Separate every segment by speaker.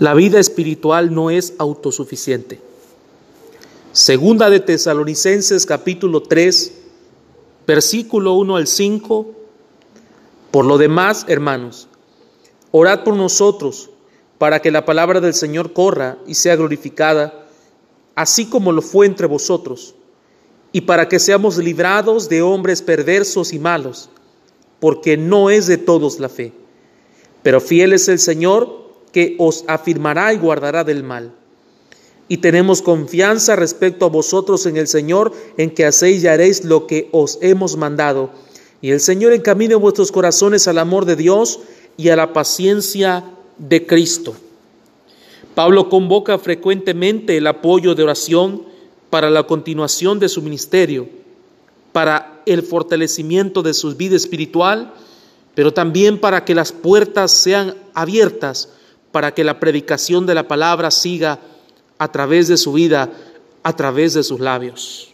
Speaker 1: La vida espiritual no es autosuficiente. Segunda de Tesalonicenses capítulo 3, versículo 1 al 5. Por lo demás, hermanos, orad por nosotros para que la palabra del Señor corra y sea glorificada, así como lo fue entre vosotros, y para que seamos librados de hombres perversos y malos, porque no es de todos la fe. Pero fiel es el Señor, que os afirmará y guardará del mal. Y tenemos confianza respecto a vosotros en el Señor, en que hacéis y haréis lo que os hemos mandado. Y el Señor encamine vuestros corazones al amor de Dios y a la paciencia de Cristo. Pablo convoca frecuentemente el apoyo de oración para la continuación de su ministerio, para el fortalecimiento de su vida espiritual, pero también para que las puertas sean abiertas para que la predicación de la palabra siga a través de su vida, a través de sus labios.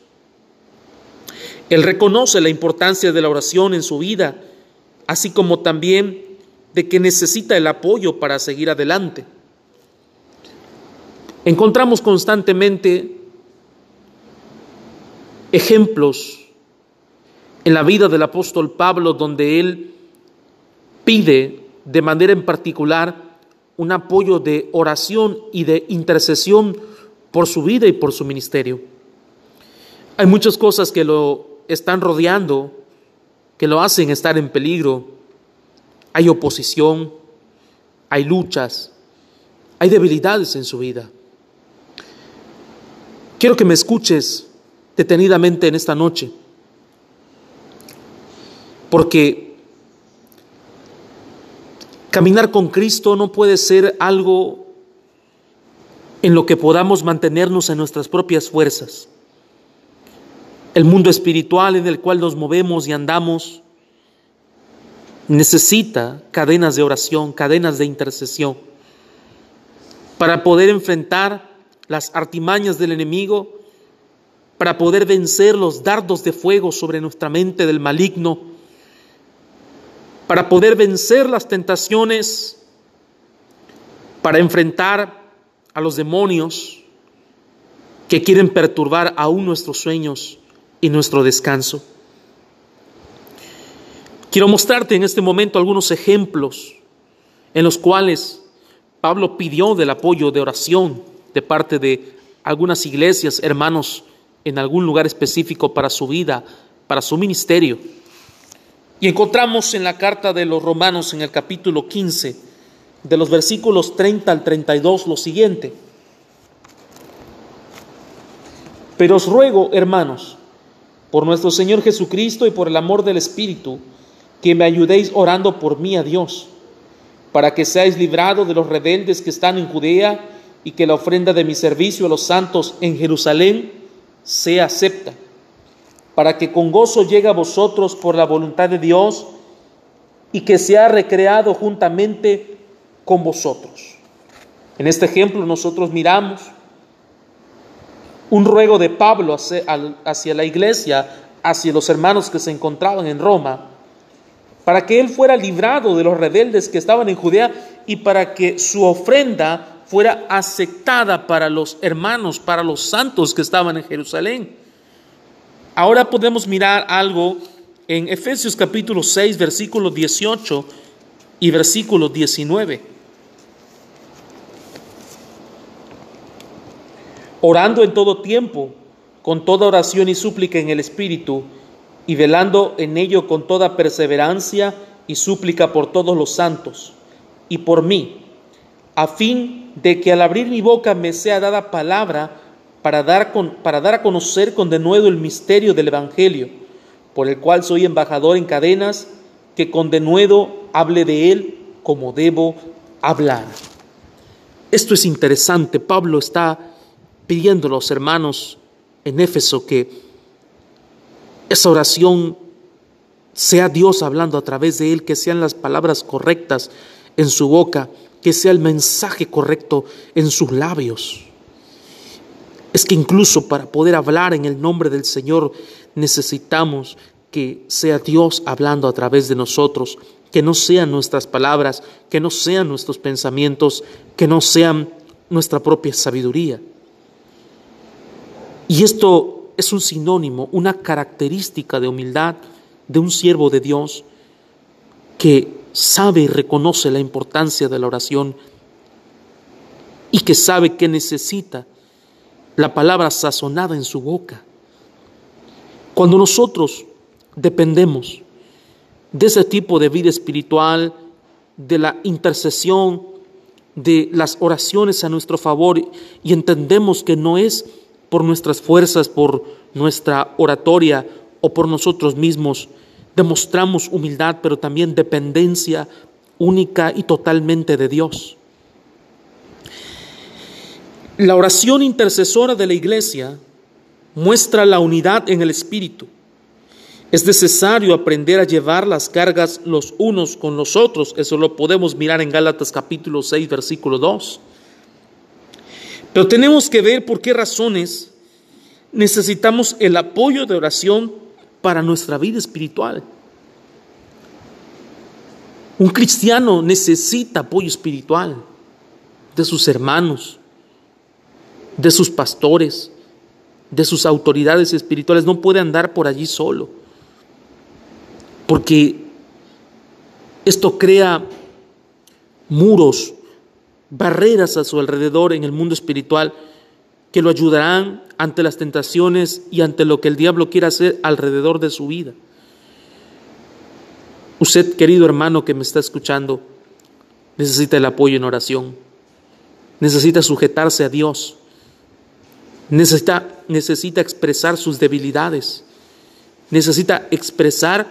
Speaker 1: Él reconoce la importancia de la oración en su vida, así como también de que necesita el apoyo para seguir adelante. Encontramos constantemente ejemplos en la vida del apóstol Pablo donde él pide de manera en particular un apoyo de oración y de intercesión por su vida y por su ministerio. Hay muchas cosas que lo están rodeando, que lo hacen estar en peligro. Hay oposición, hay luchas, hay debilidades en su vida. Quiero que me escuches detenidamente en esta noche, porque Caminar con Cristo no puede ser algo en lo que podamos mantenernos en nuestras propias fuerzas. El mundo espiritual en el cual nos movemos y andamos necesita cadenas de oración, cadenas de intercesión, para poder enfrentar las artimañas del enemigo, para poder vencer los dardos de fuego sobre nuestra mente del maligno para poder vencer las tentaciones, para enfrentar a los demonios que quieren perturbar aún nuestros sueños y nuestro descanso. Quiero mostrarte en este momento algunos ejemplos en los cuales Pablo pidió del apoyo de oración de parte de algunas iglesias, hermanos, en algún lugar específico para su vida, para su ministerio. Y encontramos en la carta de los romanos en el capítulo 15, de los versículos 30 al 32, lo siguiente. Pero os ruego, hermanos, por nuestro Señor Jesucristo y por el amor del Espíritu, que me ayudéis orando por mí a Dios, para que seáis librados de los rebeldes que están en Judea y que la ofrenda de mi servicio a los santos en Jerusalén sea acepta para que con gozo llegue a vosotros por la voluntad de Dios y que sea recreado juntamente con vosotros. En este ejemplo nosotros miramos un ruego de Pablo hacia, la iglesia, hacia los hermanos que se encontraban en Roma, para que él fuera librado de los rebeldes que estaban en Judea y para que su ofrenda fuera aceptada para los hermanos, para los santos que estaban en Jerusalén. Ahora podemos mirar algo en Efesios capítulo 6, versículo 18 y versículo 19. Orando en todo tiempo, con toda oración y súplica en el Espíritu, y velando en ello con toda perseverancia y súplica por todos los santos, y por mí, a fin de que al abrir mi boca me sea dada palabra para dar, con, para dar a conocer con denuedo el misterio del Evangelio, por el cual soy embajador en cadenas, que con denuedo hable de él como debo hablar. Esto es interesante. Pablo está pidiendo a los hermanos en Éfeso que esa oración sea Dios hablando a través de él, que sean las palabras correctas en su boca, que sea el mensaje correcto en sus labios es que incluso para poder hablar en el nombre del Señor necesitamos que sea Dios hablando a través de nosotros, que no sean nuestras palabras, que no sean nuestros pensamientos, que no sean nuestra propia sabiduría. Y esto es un sinónimo, una característica de humildad de un siervo de Dios que sabe y reconoce la importancia de la oración y que sabe que necesita la palabra sazonada en su boca. Cuando nosotros dependemos de ese tipo de vida espiritual, de la intercesión, de las oraciones a nuestro favor y entendemos que no es por nuestras fuerzas, por nuestra oratoria o por nosotros mismos, demostramos humildad, pero también dependencia única y totalmente de Dios. La oración intercesora de la iglesia muestra la unidad en el Espíritu. Es necesario aprender a llevar las cargas los unos con los otros. Eso lo podemos mirar en Gálatas capítulo 6, versículo 2. Pero tenemos que ver por qué razones necesitamos el apoyo de oración para nuestra vida espiritual. Un cristiano necesita apoyo espiritual de sus hermanos, de sus pastores, de sus autoridades espirituales. No puede andar por allí solo, porque esto crea muros, barreras a su alrededor en el mundo espiritual que lo ayudarán ante las tentaciones y ante lo que el diablo quiera hacer alrededor de su vida. Usted, querido hermano que me está escuchando, necesita el apoyo en oración, necesita sujetarse a Dios, necesita, necesita expresar sus debilidades, necesita expresar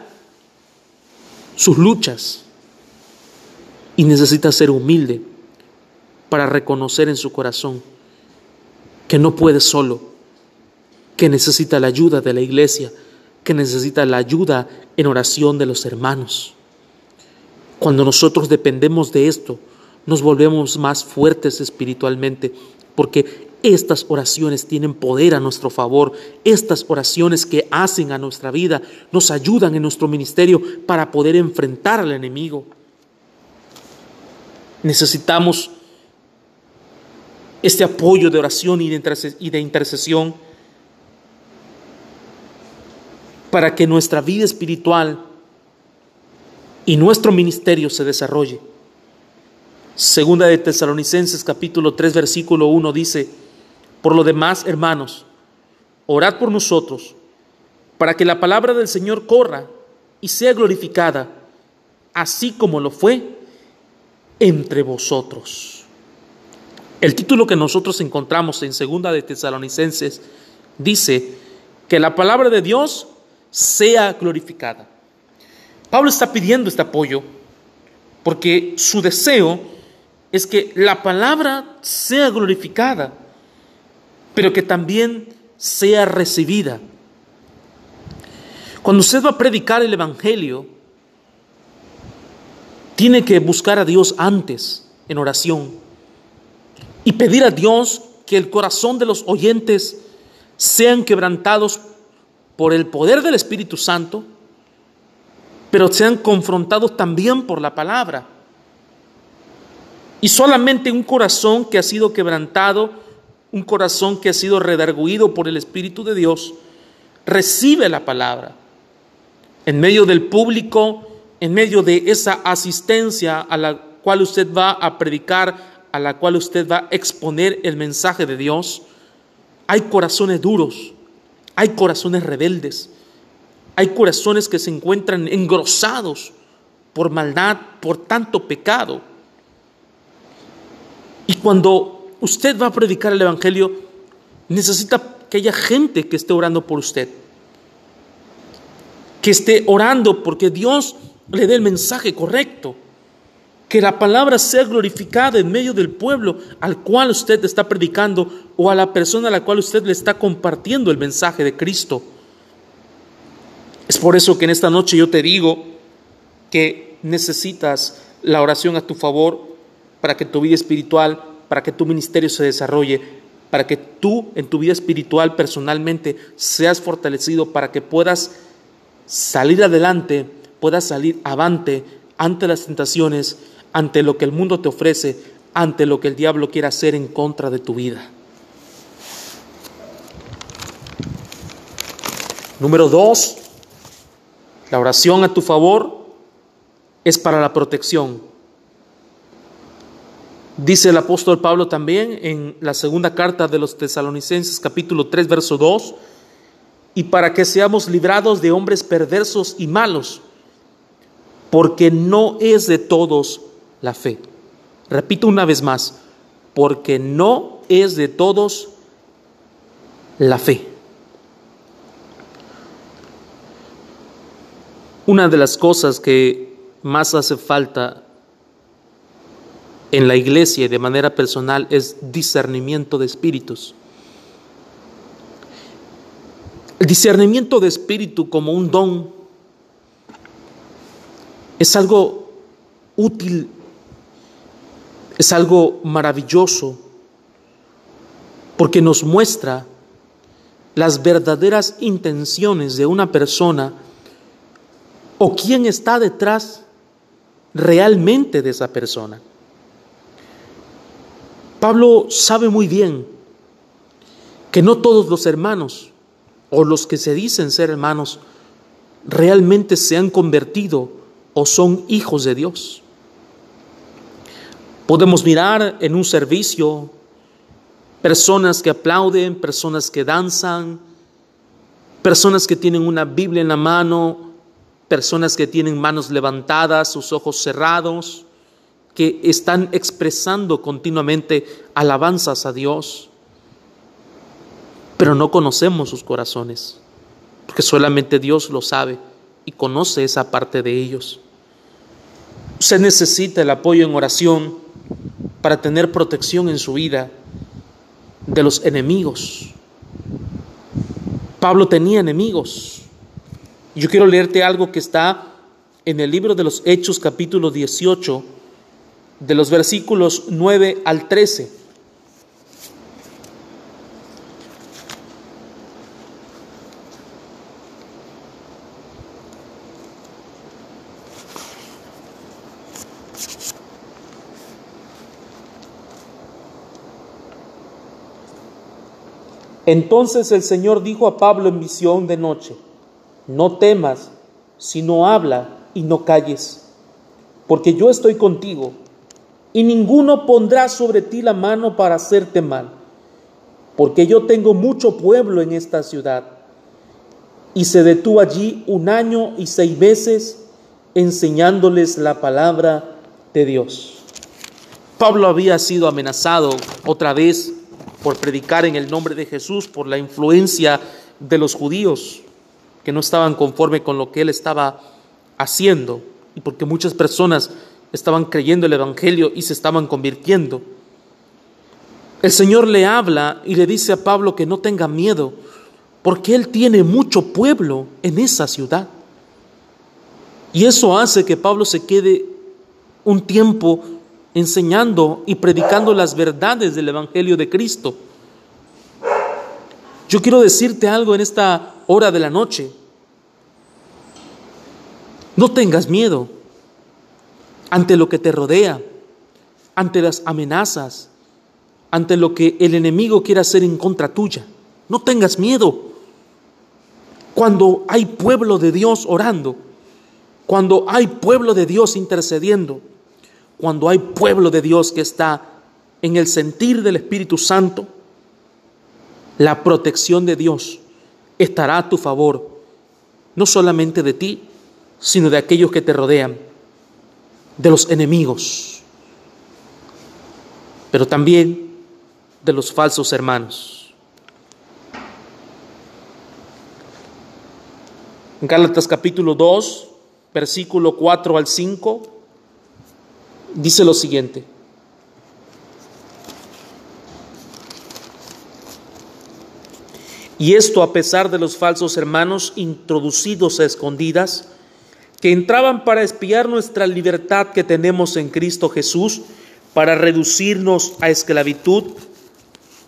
Speaker 1: sus luchas y necesita ser humilde para reconocer en su corazón que no puede solo, que necesita la ayuda de la iglesia, que necesita la ayuda en oración de los hermanos. Cuando nosotros dependemos de esto, nos volvemos más fuertes espiritualmente, porque estas oraciones tienen poder a nuestro favor. Estas oraciones que hacen a nuestra vida nos ayudan en nuestro ministerio para poder enfrentar al enemigo. Necesitamos este apoyo de oración y de intercesión para que nuestra vida espiritual y nuestro ministerio se desarrolle. Segunda de Tesalonicenses capítulo 3 versículo 1 dice, por lo demás, hermanos, orad por nosotros, para que la palabra del Señor corra y sea glorificada, así como lo fue entre vosotros. El título que nosotros encontramos en Segunda de Tesalonicenses dice que la palabra de Dios sea glorificada. Pablo está pidiendo este apoyo porque su deseo es que la palabra sea glorificada, pero que también sea recibida. Cuando usted va a predicar el Evangelio, tiene que buscar a Dios antes en oración y pedir a Dios que el corazón de los oyentes sean quebrantados por el poder del Espíritu Santo, pero sean confrontados también por la palabra. Y solamente un corazón que ha sido quebrantado, un corazón que ha sido redarguido por el Espíritu de Dios, recibe la palabra. En medio del público, en medio de esa asistencia a la cual usted va a predicar, a la cual usted va a exponer el mensaje de Dios, hay corazones duros, hay corazones rebeldes, hay corazones que se encuentran engrosados por maldad, por tanto pecado. Y cuando usted va a predicar el Evangelio, necesita que haya gente que esté orando por usted, que esté orando porque Dios le dé el mensaje correcto que la palabra sea glorificada en medio del pueblo al cual usted está predicando o a la persona a la cual usted le está compartiendo el mensaje de Cristo. Es por eso que en esta noche yo te digo que necesitas la oración a tu favor para que tu vida espiritual, para que tu ministerio se desarrolle, para que tú en tu vida espiritual personalmente seas fortalecido, para que puedas salir adelante, puedas salir avante ante las tentaciones, ante lo que el mundo te ofrece, ante lo que el diablo quiere hacer en contra de tu vida. Número dos, la oración a tu favor es para la protección. Dice el apóstol Pablo también en la segunda carta de los tesalonicenses capítulo 3 verso 2, y para que seamos librados de hombres perversos y malos, porque no es de todos la fe. Repito una vez más, porque no es de todos la fe. Una de las cosas que más hace falta en la iglesia y de manera personal es discernimiento de espíritus. El discernimiento de espíritu como un don es algo útil, es algo maravilloso, porque nos muestra las verdaderas intenciones de una persona o quién está detrás realmente de esa persona. Pablo sabe muy bien que no todos los hermanos o los que se dicen ser hermanos realmente se han convertido o son hijos de Dios. Podemos mirar en un servicio personas que aplauden, personas que danzan, personas que tienen una Biblia en la mano, personas que tienen manos levantadas, sus ojos cerrados, que están expresando continuamente alabanzas a Dios, pero no conocemos sus corazones, porque solamente Dios lo sabe y conoce esa parte de ellos. Usted necesita el apoyo en oración para tener protección en su vida de los enemigos. Pablo tenía enemigos. Yo quiero leerte algo que está en el libro de los Hechos capítulo 18, de los versículos 9 al 13. Entonces el Señor dijo a Pablo en visión de noche, no temas, sino habla y no calles, porque yo estoy contigo, y ninguno pondrá sobre ti la mano para hacerte mal, porque yo tengo mucho pueblo en esta ciudad. Y se detuvo allí un año y seis meses enseñándoles la palabra de Dios. Pablo había sido amenazado otra vez por predicar en el nombre de Jesús, por la influencia de los judíos que no estaban conforme con lo que él estaba haciendo y porque muchas personas estaban creyendo el Evangelio y se estaban convirtiendo. El Señor le habla y le dice a Pablo que no tenga miedo, porque Él tiene mucho pueblo en esa ciudad. Y eso hace que Pablo se quede un tiempo enseñando y predicando las verdades del Evangelio de Cristo. Yo quiero decirte algo en esta hora de la noche. No tengas miedo ante lo que te rodea, ante las amenazas, ante lo que el enemigo quiere hacer en contra tuya. No tengas miedo. Cuando hay pueblo de Dios orando, cuando hay pueblo de Dios intercediendo, cuando hay pueblo de Dios que está en el sentir del Espíritu Santo, la protección de Dios estará a tu favor, no solamente de ti, sino de aquellos que te rodean, de los enemigos, pero también de los falsos hermanos. En Gálatas capítulo 2, versículo 4 al 5, dice lo siguiente. Y esto a pesar de los falsos hermanos introducidos a escondidas, que entraban para espiar nuestra libertad que tenemos en Cristo Jesús, para reducirnos a esclavitud,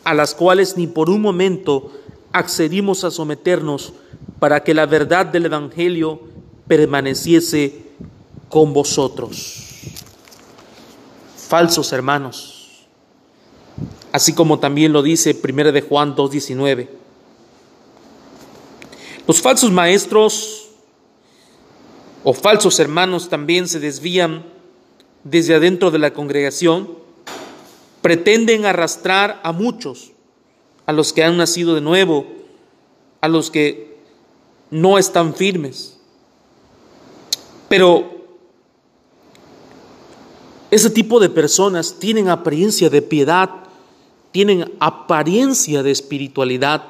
Speaker 1: a las cuales ni por un momento accedimos a someternos para que la verdad del Evangelio permaneciese con vosotros. Falsos hermanos, así como también lo dice 1 de Juan 2.19. Los falsos maestros o falsos hermanos también se desvían desde adentro de la congregación, pretenden arrastrar a muchos, a los que han nacido de nuevo, a los que no están firmes. Pero ese tipo de personas tienen apariencia de piedad, tienen apariencia de espiritualidad,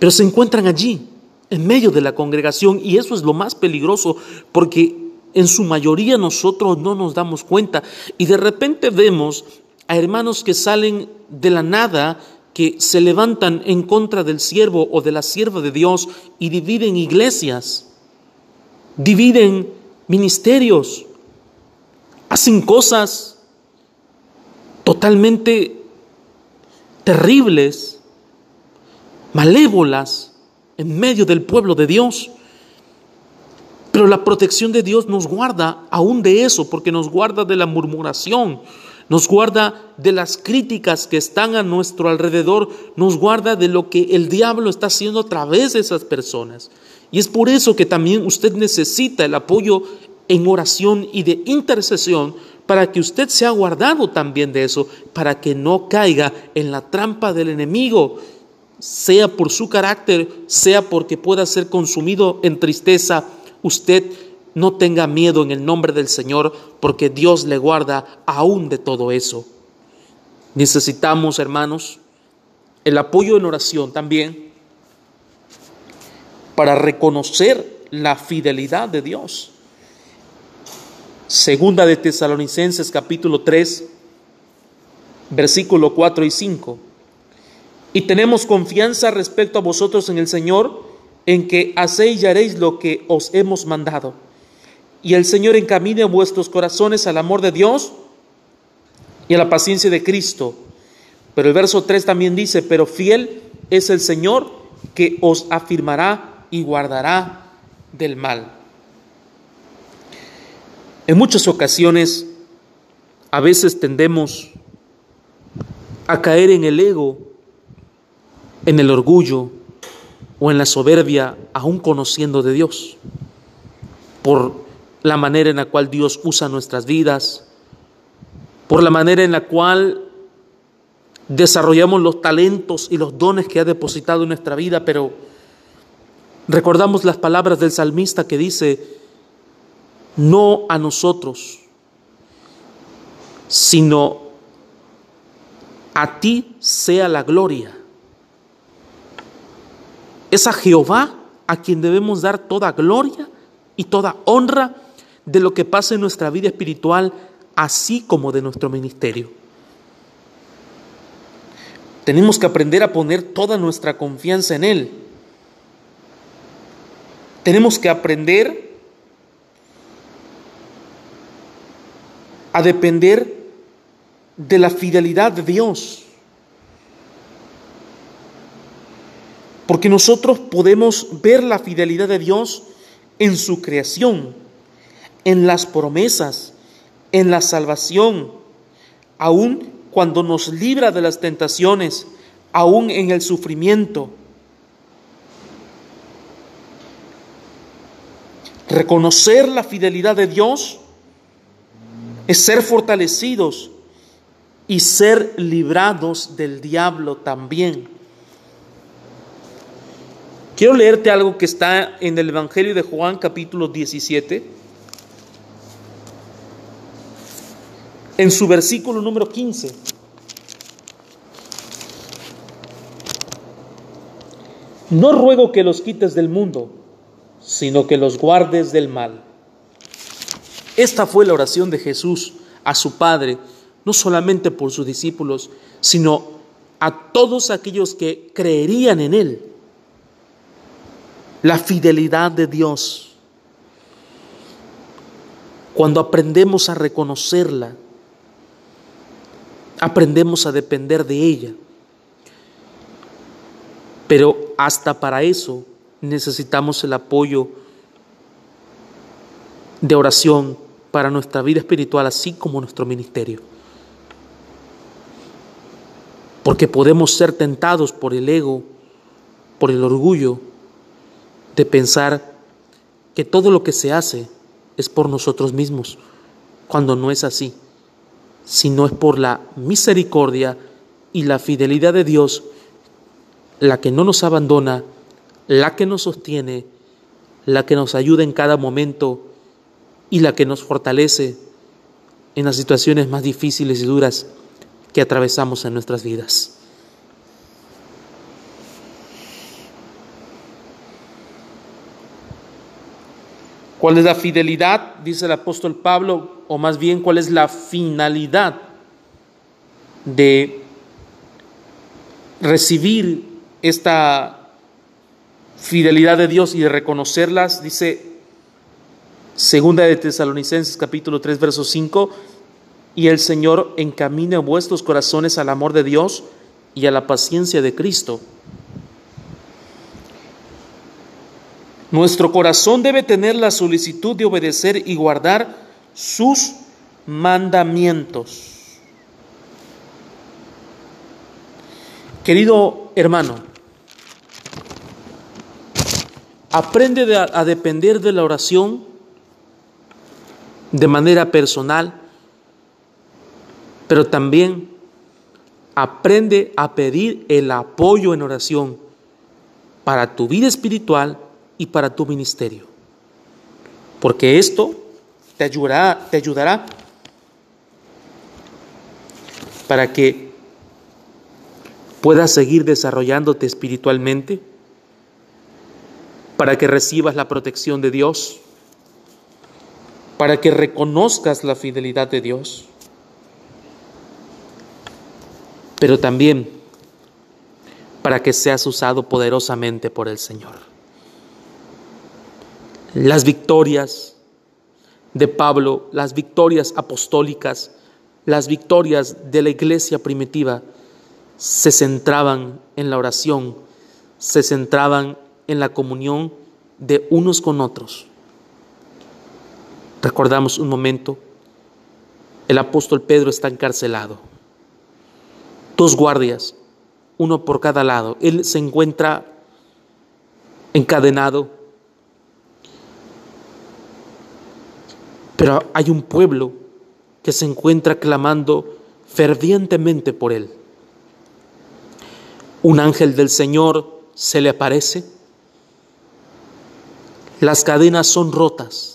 Speaker 1: pero se encuentran allí, en medio de la congregación, y eso es lo más peligroso, porque en su mayoría nosotros no nos damos cuenta, y de repente vemos a hermanos que salen de la nada, que se levantan en contra del siervo o de la sierva de Dios y dividen iglesias, dividen ministerios, hacen cosas totalmente terribles, malévolas en medio del pueblo de Dios. Pero la protección de Dios nos guarda aún de eso, porque nos guarda de la murmuración, nos guarda de las críticas que están a nuestro alrededor, nos guarda de lo que el diablo está haciendo a través de esas personas. Y es por eso que también usted necesita el apoyo en oración y de intercesión para que usted sea guardado también de eso, para que no caiga en la trampa del enemigo, sea por su carácter, sea porque pueda ser consumido en tristeza, usted no tenga miedo en el nombre del Señor, porque Dios le guarda aún de todo eso. Necesitamos, hermanos, el apoyo en oración también para reconocer la fidelidad de Dios. Segunda de Tesalonicenses capítulo 3, versículo 4 y 5. Y tenemos confianza respecto a vosotros en el Señor, en que hacéis y haréis lo que os hemos mandado y el Señor encamine vuestros corazones al amor de Dios y a la paciencia de Cristo. Pero el verso 3 también dice, pero fiel es el Señor que os afirmará y guardará del mal. En muchas ocasiones, a veces tendemos a caer en el ego, en el orgullo o en la soberbia, aún conociendo de Dios, por la manera en la cual Dios usa nuestras vidas, por la manera en la cual desarrollamos los talentos y los dones que ha depositado en nuestra vida, pero recordamos las palabras del salmista que dice, no a nosotros, sino a ti sea la gloria. Es a Jehová a quien debemos dar toda gloria y toda honra de lo que pasa en nuestra vida espiritual, así como de nuestro ministerio. Tenemos que aprender a poner toda nuestra confianza en Él. Tenemos que aprender a depender de la fidelidad de Dios. Porque nosotros podemos ver la fidelidad de Dios en su creación en las promesas, en la salvación, aún cuando nos libra de las tentaciones, aún en el sufrimiento. Reconocer la fidelidad de Dios es ser fortalecidos y ser librados del diablo también. Quiero leerte algo que está en el Evangelio de Juan capítulo 17 en su versículo número 15. No ruego que los quites del mundo, sino que los guardes del mal. Esta fue la oración de Jesús a su Padre, no solamente por sus discípulos, sino a todos aquellos que creerían en Él. La fidelidad de Dios. Cuando aprendemos a reconocerla, aprendemos a depender de ella. Pero hasta para eso necesitamos el apoyo de oración para nuestra vida espiritual, así como nuestro ministerio. Porque podemos ser tentados por el ego, por el orgullo, de pensar que todo lo que se hace es por nosotros mismos, cuando no es así, sino es por la misericordia y la fidelidad de Dios la que no nos abandona, la que nos sostiene, la que nos ayuda en cada momento y la que nos fortalece en las situaciones más difíciles y duras que atravesamos en nuestras vidas. ¿Cuál es la fidelidad? Dice el apóstol Pablo, o más bien cuál es la finalidad de recibir esta fidelidad de Dios y de reconocerlas, dice Segunda de Tesalonicenses capítulo 3 verso 5, y el Señor encamine vuestros corazones al amor de Dios y a la paciencia de Cristo. Nuestro corazón debe tener la solicitud de obedecer y guardar sus mandamientos. Querido hermano, aprende a depender de la oración de manera personal, pero también aprende a pedir el apoyo en oración para tu vida espiritual y para tu ministerio. Porque esto te ayudará, te ayudará para que puedas seguir desarrollándote espiritualmente, para que recibas la protección de Dios, para que reconozcas la fidelidad de Dios, pero también para que seas usado poderosamente por el Señor. Las victorias de Pablo, las victorias apostólicas, las victorias de la iglesia primitiva se centraban en la oración, se centraban en la comunión de unos con otros. Recordamos un momento, el apóstol Pedro está encarcelado, dos guardias, uno por cada lado, él se encuentra encadenado, pero hay un pueblo que se encuentra clamando fervientemente por él. Un ángel del Señor se le aparece, las cadenas son rotas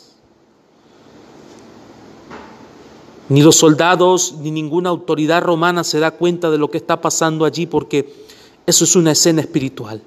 Speaker 1: Ni los soldados ni ninguna autoridad romana se da cuenta de lo que está pasando allí porque eso es una escena espiritual.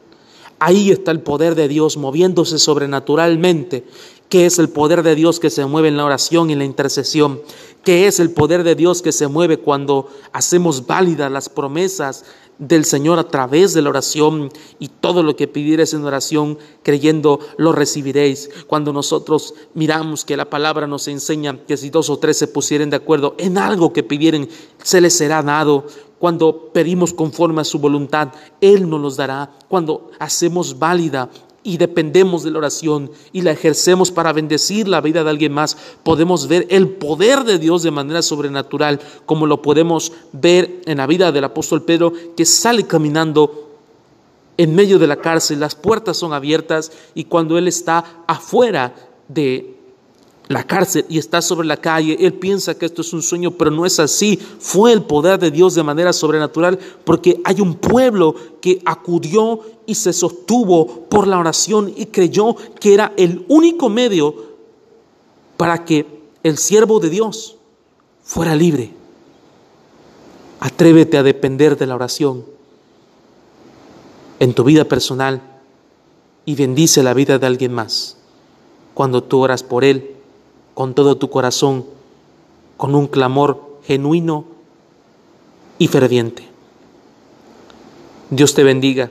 Speaker 1: Ahí está el poder de Dios moviéndose sobrenaturalmente, que es el poder de Dios que se mueve en la oración y la intercesión, que es el poder de Dios que se mueve cuando hacemos válidas las promesas del Señor a través de la oración y todo lo que pidieres en oración creyendo lo recibiréis. Cuando nosotros miramos que la palabra nos enseña que si dos o tres se pusieren de acuerdo en algo que pidieren, se les será dado. Cuando pedimos conforme a su voluntad, Él nos los dará. Cuando hacemos válida y dependemos de la oración y la ejercemos para bendecir la vida de alguien más, podemos ver el poder de Dios de manera sobrenatural, como lo podemos ver en la vida del apóstol Pedro, que sale caminando en medio de la cárcel, las puertas son abiertas y cuando él está afuera de la cárcel y está sobre la calle, él piensa que esto es un sueño, pero no es así. Fue el poder de Dios de manera sobrenatural porque hay un pueblo que acudió y se sostuvo por la oración y creyó que era el único medio para que el siervo de Dios fuera libre. Atrévete a depender de la oración en tu vida personal y bendice la vida de alguien más cuando tú oras por él con todo tu corazón, con un clamor genuino y ferviente. Dios te bendiga